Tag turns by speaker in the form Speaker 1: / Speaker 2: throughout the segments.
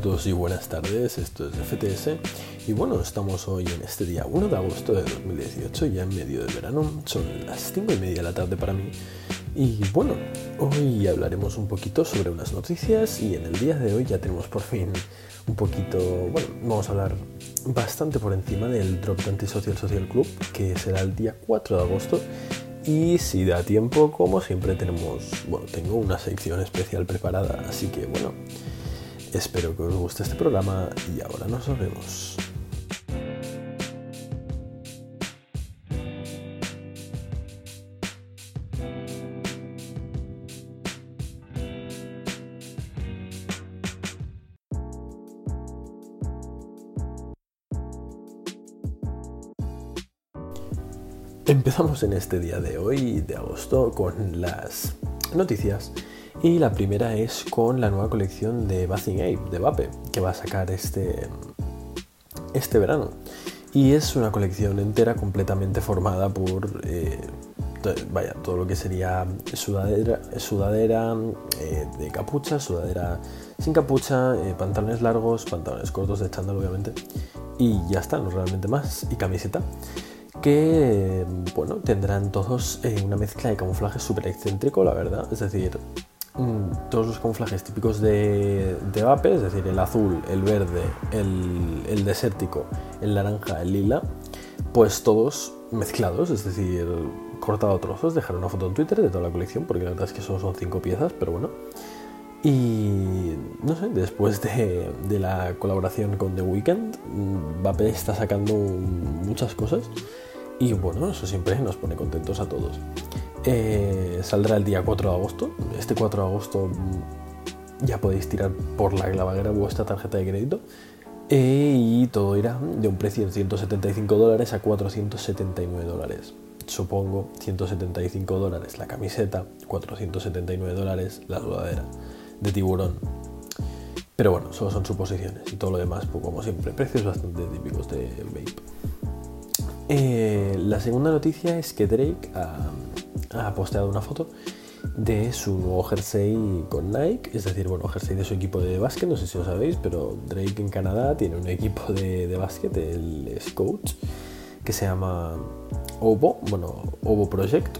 Speaker 1: a todos y buenas tardes, esto es FTS y bueno, estamos hoy en este día 1 de agosto de 2018, ya en medio de verano, son las 5 y media de la tarde para mí. Y bueno, hoy hablaremos un poquito sobre unas noticias y en el día de hoy ya tenemos por fin un poquito, bueno, vamos a hablar bastante por encima del Drop de Antisocial Social Club que será el día 4 de agosto. Y si da tiempo, como siempre tenemos, bueno, tengo una sección especial preparada, así que bueno, espero que os guste este programa y ahora nos vemos. Empezamos en este día de hoy, de agosto, con las noticias. Y la primera es con la nueva colección de Bathing Ape, de Vape, que va a sacar este, este verano. Y es una colección entera completamente formada por eh, vaya, todo lo que sería sudadera, sudadera eh, de capucha, sudadera sin capucha, eh, pantalones largos, pantalones cortos de chándal obviamente. Y ya está, no realmente más. Y camiseta que bueno, tendrán todos una mezcla de camuflaje súper excéntrico, la verdad. Es decir, todos los camuflajes típicos de, de Vape, es decir, el azul, el verde, el, desértico, el naranja, el lila, pues todos mezclados, es decir, cortado a trozos. Dejaré una foto en Twitter de toda la colección, porque la verdad es que solo son cinco piezas, pero bueno. Y no sé, después de, de, la colaboración con The Weeknd, mm, Vape está sacando muchas cosas y bueno, eso siempre nos pone contentos a todos. Eh, saldrá el día 4 de agosto. Este 4 de agosto ya podéis tirar por la clavadera vuestra tarjeta de crédito. Eh, y todo irá de un precio de 175 dólares a 479 dólares. Supongo 175 dólares la camiseta, 479 dólares la sudadera de tiburón. Pero bueno, solo son suposiciones y todo lo demás, pues como siempre, precios bastante típicos de vape. Eh, la segunda noticia es que Drake posteado una foto de su nuevo jersey con Nike, es decir, bueno, jersey de su equipo de básquet, no sé si lo sabéis, pero Drake en Canadá tiene un equipo de, básquet, el Scout, que se llama Ovo, bueno, Ovo Project,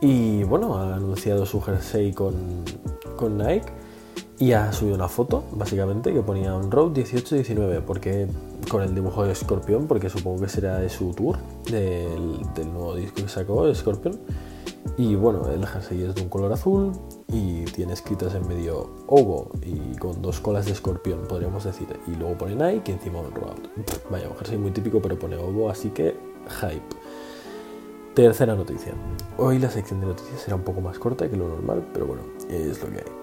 Speaker 1: y bueno, ha anunciado su jersey con, con Nike y ha subido una foto, básicamente, que ponía un Road 18-19, porque con el dibujo de Scorpion, porque supongo que será de su tour, del, nuevo disco que sacó, Scorpion. Y bueno, el jersey es de un color azul y tiene escritas en medio Ovo y con dos colas de escorpión, podríamos decir. Y luego pone Nike y encima un Road. Vaya, un jersey muy típico, pero pone Ovo, así que hype. Tercera noticia. Hoy la sección de noticias será un poco más corta que lo normal, pero bueno, es lo que hay.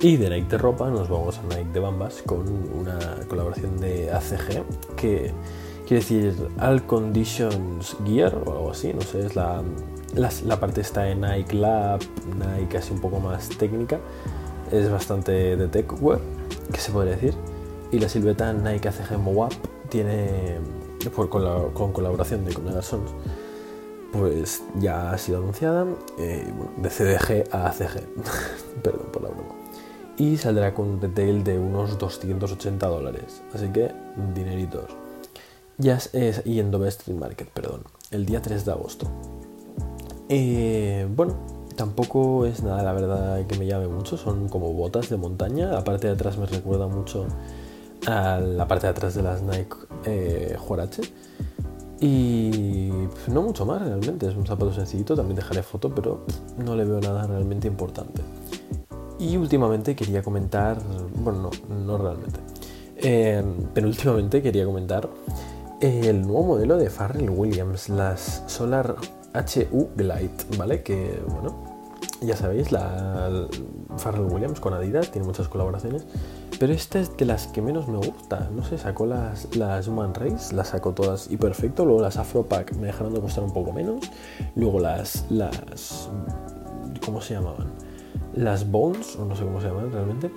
Speaker 1: Y de Nike de ropa nos vamos a Nike de Bambas con una colaboración de ACG que quiere decir All Conditions Gear o algo así, no sé, es la, la, parte está en Nike Lab, Nike así un poco más técnica, es bastante de tech wear, que se podría decir. Y la silueta Nike ACG Moab tiene, por, con, colaboración de Conada Sons, pues ya ha sido anunciada, eh, de CDG a ACG, perdón por la broma y saldrá con un retail de unos 280 dólares. Así que, dineritos. Ya es, y en Domestic Market, perdón, el día 3 de agosto. Eh, bueno, tampoco es nada, la verdad, que me llame mucho. Son como botas de montaña. La parte de atrás me recuerda mucho a la parte de atrás de las Nike eh. Y no mucho más realmente, es un zapato sencillito, también dejaré foto, pero no le veo nada realmente importante. Y últimamente quería comentar, bueno, no, no realmente, eh, pero últimamente quería comentar el nuevo modelo de Farrell Williams, las Solar HU Glide, ¿vale? Que, bueno, ya sabéis, la Farrell Williams con Adidas tiene muchas colaboraciones, pero esta es de las que menos me gusta. No sé, sacó las, las Human Race, las sacó todas y perfecto. Luego las Afro Pack me dejaron de costar un poco menos. Luego las, las, ¿cómo se llamaban? Las Bones, o no sé cómo se llaman realmente,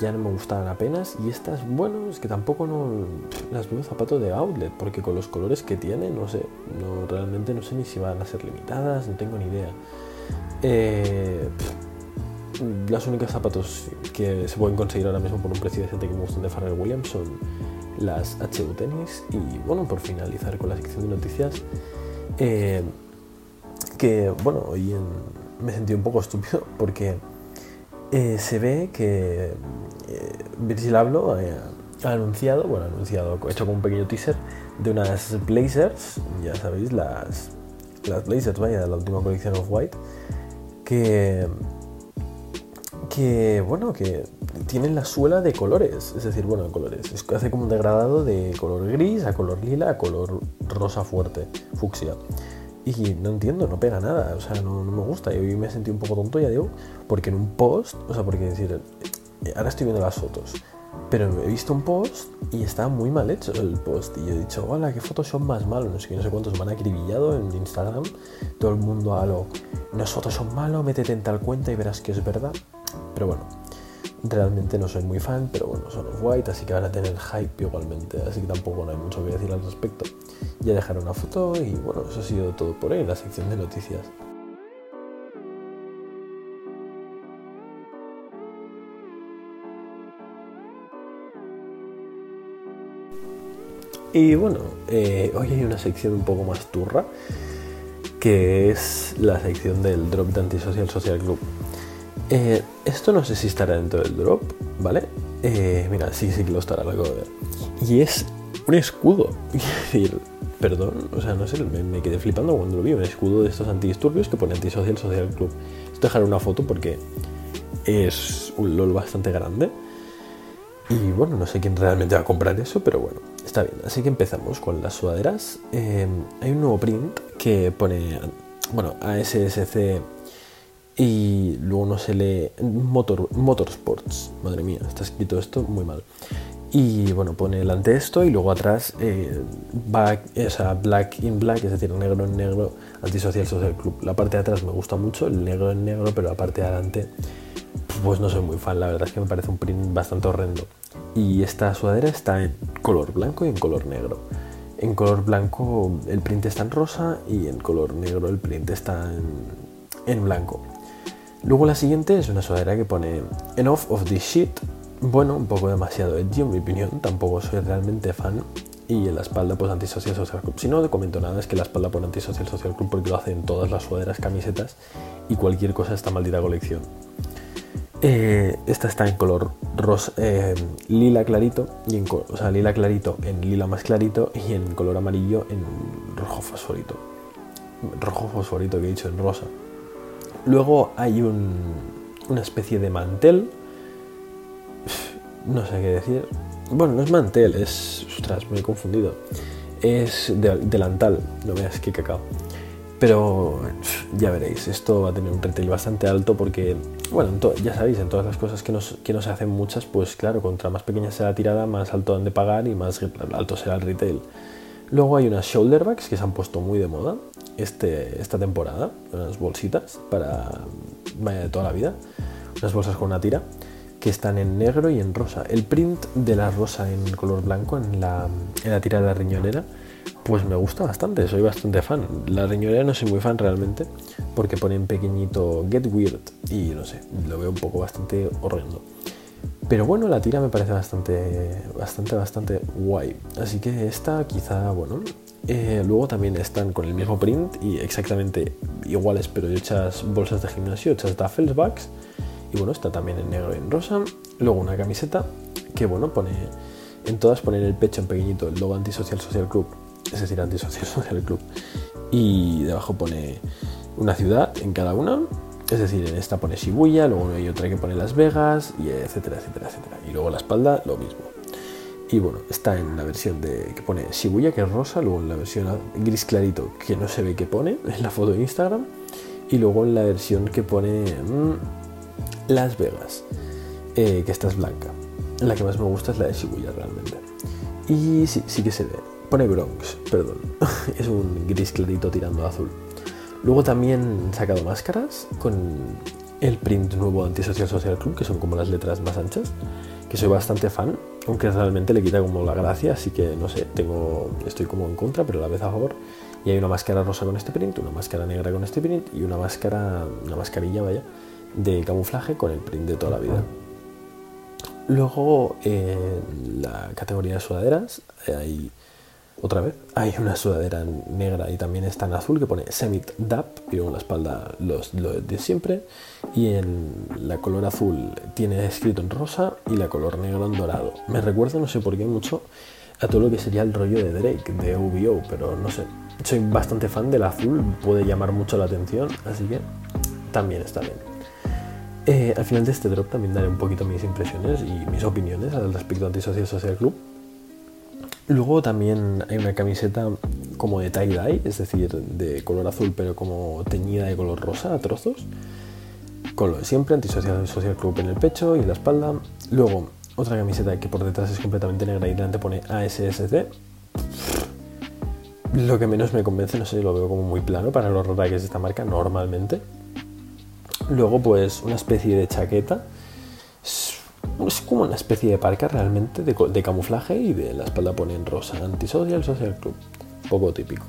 Speaker 1: ya no me gustaban apenas. Y estas, bueno, es que tampoco no las veo zapatos de outlet, porque con los colores que tiene, no sé, no, realmente no sé ni si van a ser limitadas, no tengo ni idea. Eh, las únicas zapatos que se pueden conseguir ahora mismo por un precio decente que me gustan de Pharrell Williams son las HU Tennis. Y bueno, por finalizar con la sección de noticias, eh, que bueno, hoy me sentí un poco estúpido porque eh, se ve que eh, Virgil Abloh ha, anunciado, bueno, ha anunciado, hecho como un pequeño teaser de unas blazers, ya sabéis, las, las blazers, vaya, de la última colección of White, que, que, bueno, que tienen la suela de colores, es decir, bueno, de colores, es, hace como un degradado de color gris a color lila a color rosa fuerte, fucsia. Y no entiendo, no pega nada, o sea, no, me gusta. Y hoy me sentí un poco tonto, ya digo, porque en un post, o sea, porque decir, ahora estoy viendo las fotos, pero he visto un post y está muy mal hecho el post. Y he dicho, hola, qué Photoshop más malo. No sé no sé cuántos me han acribillado en Instagram. Todo el mundo a lo, no es Photoshop malo, métete en tal cuenta y verás que es verdad. Pero bueno, realmente no soy muy fan, pero bueno, son los white, así que van a tener hype igualmente. Así que tampoco no hay mucho que decir al respecto. Ya dejaré una foto y bueno, eso ha sido todo por hoy en la sección de noticias. Y bueno, eh, hoy hay una sección un poco más turra, que es la sección del drop de Antisocial Social Club. Eh, esto no sé si estará dentro del drop, ¿vale? Eh, mira, sí, sí que lo estará, lo acabo de ver. Y es un escudo. Es perdón, o sea, no sé, me, quedé flipando cuando lo vi. Un escudo de estos antidisturbios que pone Antisocial Social Club. Esto dejaré una foto porque es un LOL bastante grande. Y bueno, no sé quién realmente va a comprar eso, pero bueno, está bien. Así que empezamos con las sudaderas. Eh, hay un nuevo print que pone, bueno, ASSC y luego no se lee Motor, Motorsports. Madre mía, está escrito esto muy mal. Y bueno, pone delante esto y luego atrás eh, back, o Black in Black, es decir, negro en negro, Antisocial Social Club. La parte de atrás me gusta mucho, el negro en negro, pero la parte de adelante, pues no soy muy fan. La verdad es que me parece un print bastante horrendo. Y esta sudadera está en color blanco y en color negro. En color blanco el print está en rosa y en color negro el print está en blanco. Luego la siguiente es una sudadera que pone Enough of this shit. Bueno, un poco demasiado edgy en mi opinión, tampoco soy realmente fan. Y en la espalda pues Antisocial Social Club. Si no te comento nada es que la espalda pone Antisocial Social Club porque lo hacen todas las sudaderas, camisetas y cualquier cosa de esta maldita colección. Eh, esta está en color rosa, eh, lila clarito, y en, o sea, lila clarito en lila más clarito y en color amarillo en rojo fosforito. Rojo fosforito que he dicho en rosa. Luego hay una especie de mantel. No sé qué decir. Bueno, no es mantel, es. Ostras, me he confundido. Es delantal, no veas qué cacao. Pero ya veréis, esto va a tener un retail bastante alto porque, bueno, ya sabéis, en todas las cosas que nos, que nos hacen muchas, pues claro, contra más pequeña sea la tirada, más alto han de pagar y más alto será el retail. Luego hay unas shoulder bags que se han puesto muy de moda este, esta temporada, unas bolsitas para toda la vida, unas bolsas con una tira que están en negro y en rosa. El print de la rosa en color blanco en la, en la tira de la riñonera, pues me gusta bastante, soy bastante fan. La riñonera no soy muy fan realmente porque pone en pequeñito Get Weird y no sé, lo veo un poco bastante horrendo. Pero bueno, la tira me parece bastante, bastante, bastante guay. Así que esta quizá, bueno. Eh, luego también están con el mismo print y exactamente iguales, pero hechas bolsas de gimnasio, hechas duffels bags. Y bueno, está también en negro y en rosa. Luego una camiseta que, bueno, pone en todas pone en el pecho en pequeñito el logo Antisocial Social Club, es decir, Antisocial Social Club. Y debajo pone una ciudad en cada una es decir, en esta pone Shibuya, luego hay otra que pone Las Vegas, y etcétera, etcétera, etcétera. Y luego la espalda, lo mismo. Y bueno, está en la versión de que pone Shibuya, que es rosa, luego en la versión gris clarito, que no se ve qué pone en la foto de Instagram, y luego en la versión que pone mm, Las Vegas, eh, que esta es blanca. La que más me gusta es la de Shibuya realmente. Y sí, sí que se ve. Pone Bronx, perdón. es un gris clarito tirando a azul. Luego también he sacado máscaras con el print nuevo Antisocial Social Club, que son como las letras más anchas, que soy bastante fan, aunque realmente le quita como la gracia, así que no sé, tengo, estoy como en contra, pero a la vez a favor. Y hay una máscara rosa con este print, una máscara negra con este print y una máscara, una mascarilla, vaya, de camuflaje con el print de toda la vida. Luego, en la categoría de sudaderas, hay otra vez, hay una sudadera negra y también está en azul que pone Semit DAP y luego en la espalda los, lo de siempre. Y en la color azul tiene escrito en rosa y la color negro en dorado. Me recuerda, no sé por qué, mucho a todo lo que sería el rollo de Drake, de UBO, pero no sé. Soy bastante fan del azul, puede llamar mucho la atención, así que también está bien. Eh, al final de este drop también daré un poquito mis impresiones y mis opiniones al respecto de Antisocial Social Club. Luego también hay una camiseta como de tie-dye, es decir, de color azul pero como teñida de color rosa a trozos. Con lo de siempre, Antisocial Social Club en el pecho y la espalda. Luego otra camiseta que por detrás es completamente negra y delante pone ASSC. Lo que menos me convence, no sé, lo veo como muy plano para lo rara que es esta marca normalmente. Luego, pues, una especie de chaqueta. Es, como una especie de parca realmente de, camuflaje y de la espalda pone en rosa. Antisocial Social Club. Poco típico.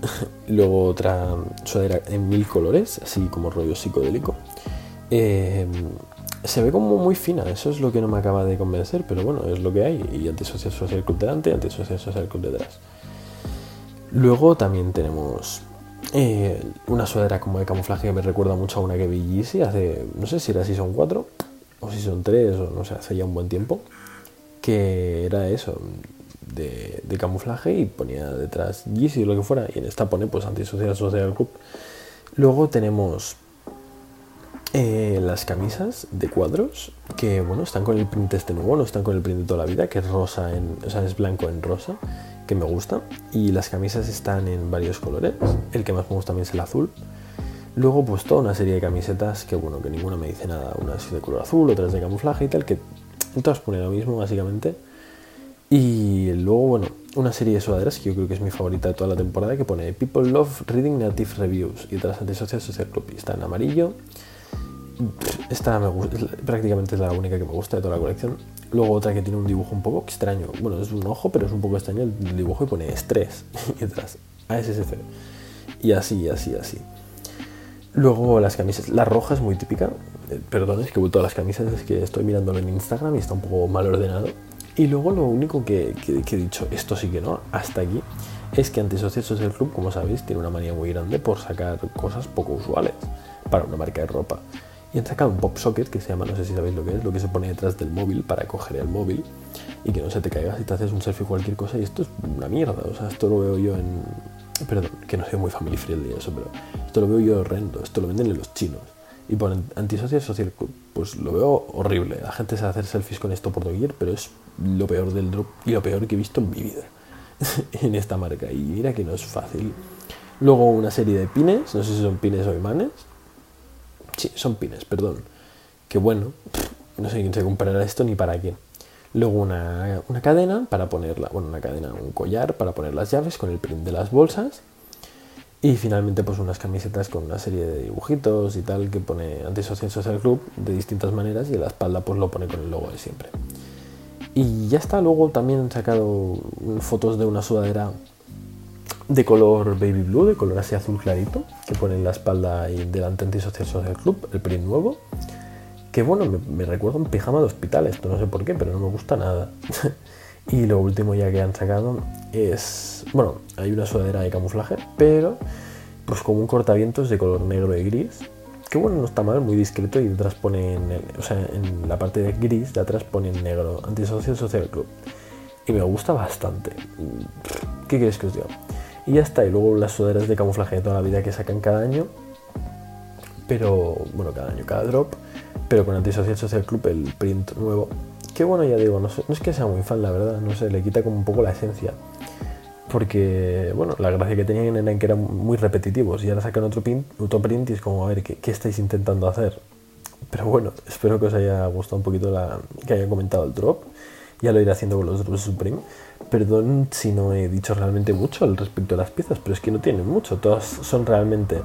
Speaker 1: Luego otra sudadera en mil colores, así como rollo psicodélico. Eh, se ve como muy fina, eso es lo que no me acaba de convencer, pero bueno, es lo que hay. Y antisocial social club delante, antisocial social club detrás. Luego también tenemos eh, una sudadera como de camuflaje que me recuerda mucho a una que vi hace, no sé si era son 4 o si son 3 o no sé, hace ya un buen tiempo. Que era eso, de, de camuflaje y ponía detrás Yeezy o lo que fuera. Y en esta pone pues antisocial social club. Luego tenemos eh, las camisas de cuadros que bueno están con el print este nuevo no están con el print de toda la vida que es rosa en o sea es blanco en rosa que me gusta y las camisas están en varios colores el que más me gusta también es el azul luego pues toda una serie de camisetas que bueno que ninguna me dice nada unas de color azul otras de camuflaje y tal que todas ponen lo mismo básicamente y luego bueno una serie de sudaderas que yo creo que es mi favorita de toda la temporada que pone People Love Reading Native Reviews y otras antisocial social club y está en amarillo esta me gusta, prácticamente es la única que me gusta de toda la colección. Luego otra que tiene un dibujo un poco extraño. Bueno, es un ojo, pero es un poco extraño el dibujo y pone estrés. y detrás, ASSC. Y así, así, así. Luego las camisas. La roja es muy típica. Eh, perdón, es que todas las camisas es que estoy mirándolo en Instagram y está un poco mal ordenado. Y luego lo único que, he dicho, esto sí que no, hasta aquí, es que Antisocial Social Club, como sabéis, tiene una manía muy grande por sacar cosas poco usuales para una marca de ropa y han sacado un pop socket que se llama, no sé si sabéis lo que es, lo que se pone detrás del móvil para coger el móvil y que no se te caiga si te haces un selfie o cualquier cosa. Y esto es una mierda, o sea, esto lo veo yo en. Perdón, que no soy muy family friendly eso, pero esto lo veo yo horrendo, esto lo venden en los chinos. Y ponen antisocial social pues lo veo horrible. La gente se hacer selfies con esto por doquier, pero es lo peor del drop y lo peor que he visto en mi vida en esta marca. Y mira que no es fácil. Luego una serie de pines, no sé si son pines o imanes, Sí, son pines, perdón. Que bueno, no sé quién se comprará esto ni para quién. Luego una, cadena para ponerla, bueno, una cadena, un collar para poner las llaves con el print de las bolsas. Y finalmente pues unas camisetas con una serie de dibujitos y tal que pone Antisocial Social Club de distintas maneras y en la espalda pues lo pone con el logo de siempre. Y ya está, luego también han sacado fotos de una sudadera de color baby blue, de color así azul clarito, que pone en la espalda y delante Antisocial Social Club, el print nuevo. Que bueno, me, recuerda un pijama de hospital, esto no sé por qué, pero no me gusta nada. y lo último ya que han sacado es, bueno, hay una sudadera de camuflaje, pero pues como un cortavientos de color negro y gris, que bueno, no está mal, muy discreto y detrás pone, o sea, en la parte de gris de atrás pone en negro Antisocial Social Club. Y me gusta bastante. ¿Qué quieres que os diga? Y ya está. Y luego las sudaderas de camuflaje de toda la vida que sacan cada año. Pero, bueno, cada año, cada drop. Pero con Antisocial Social Club el print nuevo. Que bueno, ya digo, no, es que sea muy fan, la verdad. No sé, le quita como un poco la esencia. Porque, bueno, la gracia que tenían era que eran muy repetitivos. Y ahora sacan otro print, otro print y es como, a ver, ¿qué, qué estáis intentando hacer? Pero bueno, espero que os haya gustado un poquito la, que haya comentado el drop. Ya lo iré haciendo con los drops Supreme. Perdón si no he dicho realmente mucho al respecto de las piezas, pero es que no tienen mucho. Todas son realmente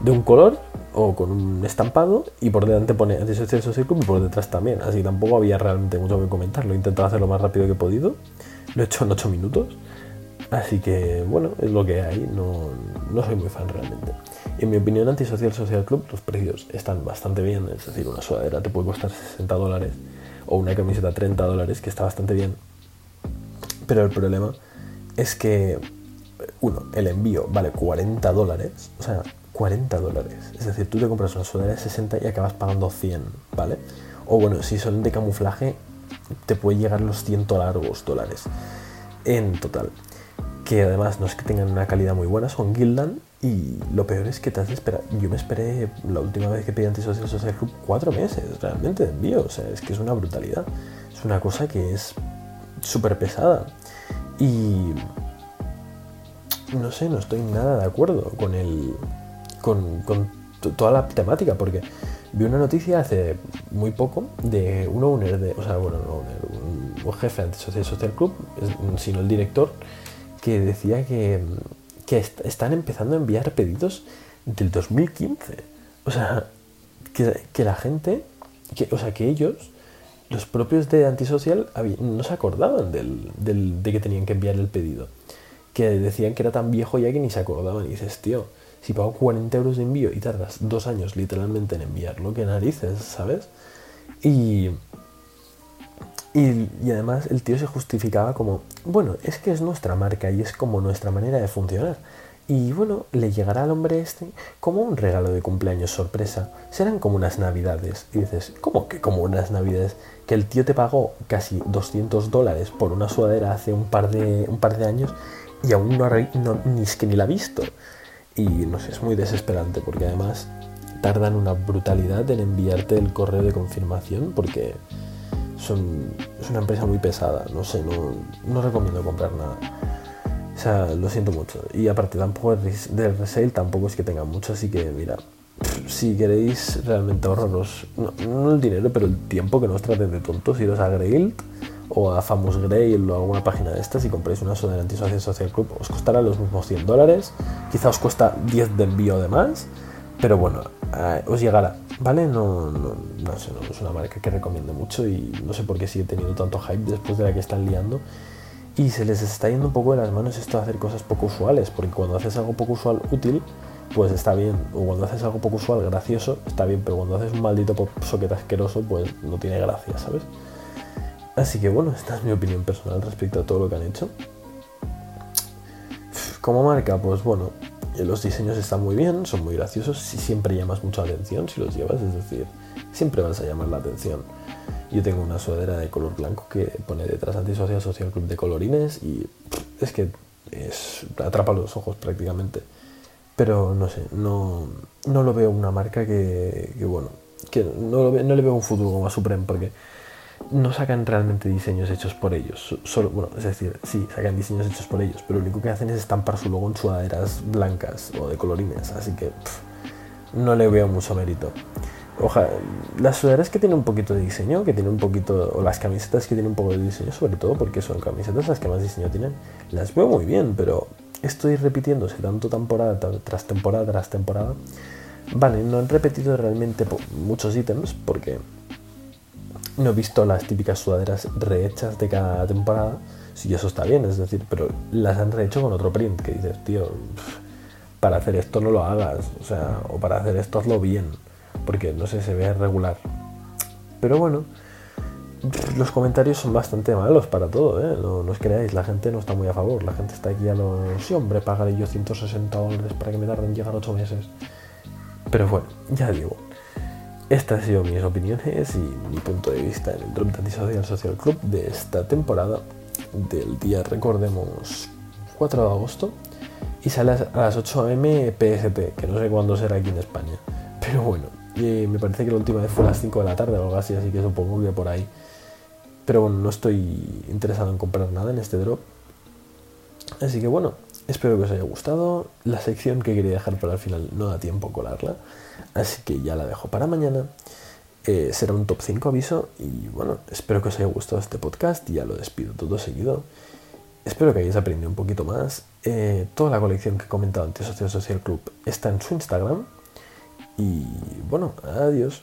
Speaker 1: de un color o con un estampado y por delante pone Antisocial Social Club y por detrás también. Así tampoco había realmente mucho que comentar. Lo he intentado hacer lo más rápido que he podido. Lo he hecho en 8 minutos. Así que, bueno, es lo que hay, no, no soy muy fan realmente. En mi opinión, Antisocial Social Club, los precios están bastante bien, es decir, una sudadera te puede costar 60 dólares o una camiseta 30 dólares, que está bastante bien. Pero el problema es que, uno, el envío vale 40 dólares, o sea, 40 dólares. Es decir, tú te compras una sudadera de 60 y acabas pagando 100, ¿vale? O bueno, si son de camuflaje, te puede llegar los 100 largos dólares en total. Que además no es que tengan una calidad muy buena, son Gildan y lo peor es que te has de esperar. Yo me esperé la última vez que pedí Antisocial Social Club cuatro meses realmente de envío. O sea, es que es una brutalidad. Es una cosa que es súper pesada. Y no sé, no estoy nada de acuerdo con el, con, toda la temática, porque vi una noticia hace muy poco de un owner, de, o sea, bueno, un, un jefe de Social Club, sino el director, que decía que, que están empezando a enviar pedidos del 2015. O sea, que, la gente, que, o sea, que ellos, los propios de Antisocial, no se acordaban del, del, de que tenían que enviar el pedido. Que decían que era tan viejo ya que ni se acordaban. Y dices, tío, si pago 40 euros de envío y tardas dos años literalmente en enviarlo, qué narices, ¿sabes? Y, y, además el tío se justificaba como, bueno, es que es nuestra marca y es como nuestra manera de funcionar. Y bueno, le llegará al hombre este como un regalo de cumpleaños sorpresa. Serán como unas navidades. Y dices, ¿cómo que como unas navidades? Que el tío te pagó casi 200 dólares por una sudadera hace un par de, un par de años y aún no, no, ni es que ni la ha visto. Y no sé, es muy desesperante porque además tardan una brutalidad en enviarte el correo de confirmación porque son, es una empresa muy pesada. No sé, no, no recomiendo comprar nada. O sea, lo siento mucho. Y aparte tampoco del resale tampoco es que tenga mucho, así que mira, si queréis realmente ahorraros, no, el dinero, pero el tiempo que no os traten de tontos, iros a Grail o a Famous Grail o alguna página de estas y compréis una soda Antisocial Social Club, os costará los mismos 100 dólares, quizá os cuesta 10 de envío de más, pero bueno, eh, os llegará, ¿vale? No, no, no, sé, no es una marca que recomiendo mucho y no sé por qué sigue teniendo tanto hype después de la que están liando. Y se les está yendo un poco de las manos esto de hacer cosas poco usuales, porque cuando haces algo poco usual útil, pues está bien. O cuando haces algo poco usual gracioso, está bien, pero cuando haces un maldito pop socket asqueroso, pues no tiene gracia, ¿sabes? Así que bueno, esta es mi opinión personal respecto a todo lo que han hecho. Como marca, pues bueno, eh, los diseños están muy bien, son muy graciosos y siempre llamas mucha atención si los llevas, es decir, siempre vas a llamar la atención. Yo tengo una sudadera de color blanco que pone detrás Antisocial Social Club de colorines y es que es, atrapa los ojos prácticamente. Pero no sé, no, no lo veo una marca que, bueno, que no, no le veo un futuro como a Supreme porque no sacan realmente diseños hechos por ellos. Solo, bueno, es decir, sí, sacan diseños hechos por ellos, pero lo único que hacen es estampar su logo en sudaderas blancas o de colorines, así que no le veo mucho mérito. Ojalá, las sudaderas que tienen un poquito de diseño, que tienen un poquito, o las camisetas que tienen un poco de diseño, sobre todo porque son camisetas las que más diseño tienen, las veo muy bien, pero estoy repitiéndose tanto temporada tras temporada tras temporada. Vale, no han repetido realmente muchos ítems porque no he visto las típicas sudaderas rehechas de cada temporada. Sí, eso está bien, es decir, pero las han rehecho con otro print que dices, tío, para hacer esto no lo hagas, o sea, o para hacer esto hazlo bien, porque no sé, se ve regular. Pero bueno, los comentarios son bastante malos para todo, ¿eh? No, os creáis, la gente no está muy a favor, la gente está aquí a los... Sí, hombre, pagaré yo 160 dólares para que me tarden llegar 8 meses. Pero bueno, ya digo, estas han sido mis opiniones y mi punto de vista en el Drop Social Social Club de esta temporada del día, recordemos, 4 de agosto y sale a las 8 am PST, que no sé cuándo será aquí en España. Pero bueno, me parece que la última vez fue a las 5 de la tarde o algo así, así que supongo que por ahí. Pero bueno, no estoy interesado en comprar nada en este drop. Así que bueno, espero que os haya gustado. La sección que quería dejar para el final no da tiempo a colarla. Así que ya la dejo para mañana. Eh, será un top 5 aviso y bueno, espero que os haya gustado este podcast. Ya lo despido todo seguido. Espero que hayáis aprendido un poquito más. Eh, toda la colección que he comentado antes, Social Social Club, está en su Instagram. Y bueno, adiós.